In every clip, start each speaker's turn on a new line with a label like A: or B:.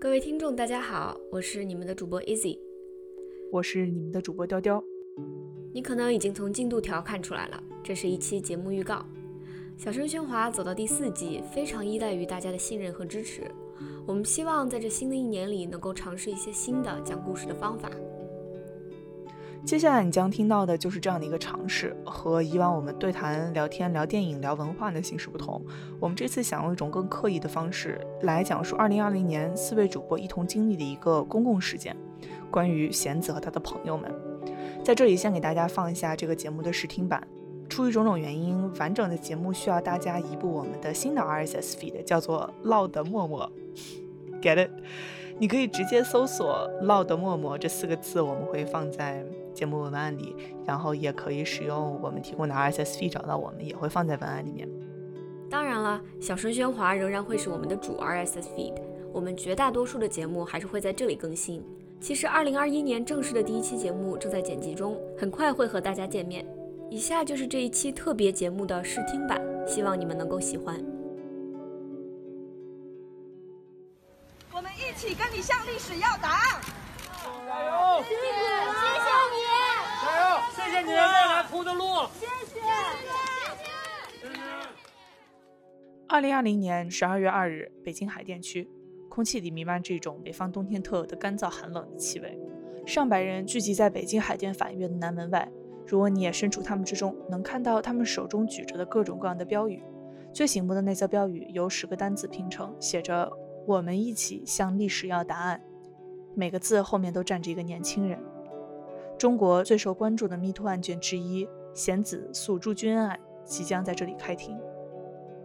A: 各位听众，大家好，我是你们的主播 Easy，
B: 我是你们的主播雕雕。
A: 你可能已经从进度条看出来了，这是一期节目预告。小声喧哗走到第四季，非常依赖于大家的信任和支持。我们希望在这新的一年里，能够尝试一些新的讲故事的方法。
B: 接下来你将听到的就是这样的一个尝试，和以往我们对谈、聊天、聊电影、聊文化的形式不同，我们这次想用一种更刻意的方式来讲述2020年四位主播一同经历的一个公共事件，关于贤子和他的朋友们。在这里先给大家放一下这个节目的试听版。出于种种原因，完整的节目需要大家移步我们的新的 RSS feed，叫做“唠的默默 ”，get it？你可以直接搜索“唠的默默”这四个字，我们会放在节目文案里，然后也可以使用我们提供的 RSS feed 找到我们，也会放在文案里面。
A: 当然了，小声喧哗仍然会是我们的主 RSS feed，我们绝大多数的节目还是会在这里更新。其实，二零二一年正式的第一期节目正在剪辑中，很快会和大家见面。以下就是这一期特别节目的试听版，希望你们能够喜欢。
C: 起跟你向历史要答案。
D: 加油！谢谢，
E: 谢谢你。
D: 加油！谢谢你未来铺的路。
E: 谢谢，
D: 谢谢。
B: 二零二零年十二月二日，北京海淀区。空气里弥漫着一种北方冬天特有的干燥寒冷的气味，上百人聚集在北京海淀法院的南门外。如果你也身处他们之中，能看到他们手中举着的各种各样的标语。最醒目的那则标语由十个单字拼成，写着“我们一起向历史要答案”。每个字后面都站着一个年轻人。中国最受关注的弥托案件之一——贤子诉朱军案，即将在这里开庭。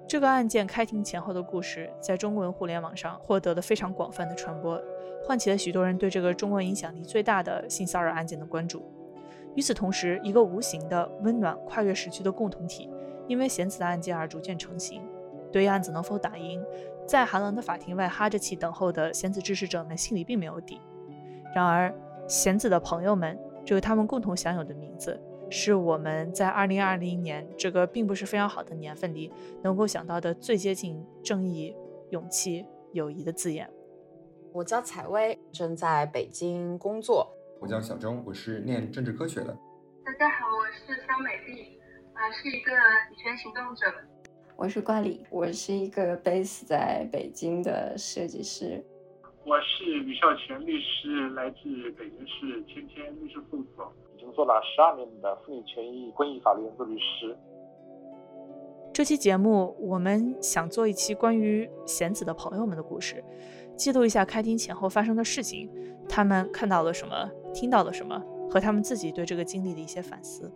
B: 这个案件开庭前后的故事，在中文互联网上获得了非常广泛的传播，唤起了许多人对这个中国影响力最大的性骚扰案件的关注。与此同时，一个无形的、温暖、跨越时区的共同体，因为贤子的案件而逐渐成型。对于案子能否打赢，在寒冷的法庭外哈着气等候的贤子支持者们心里并没有底。然而，贤子的朋友们这个他们共同享有的名字。是我们在二零二零年这个并不是非常好的年份里能够想到的最接近正义、勇气、友谊的字眼。
F: 我叫采薇，正在北京工作。
G: 我叫小钟，我是念政治科学的。
H: 大家好，我是肖美丽，啊，是一个女权行动者。
I: 我是冠礼，我是一个 base 在北京的设计师。
J: 我是吕孝全律师，来自北京市天天律师事务所。
K: 已经做了十二年的妇女权益公益法律援助律师。
B: 这期节目，我们想做一期关于贤子的朋友们的故事，记录一下开庭前后发生的事情，他们看到了什么，听到了什么，和他们自己对这个经历的一些反思。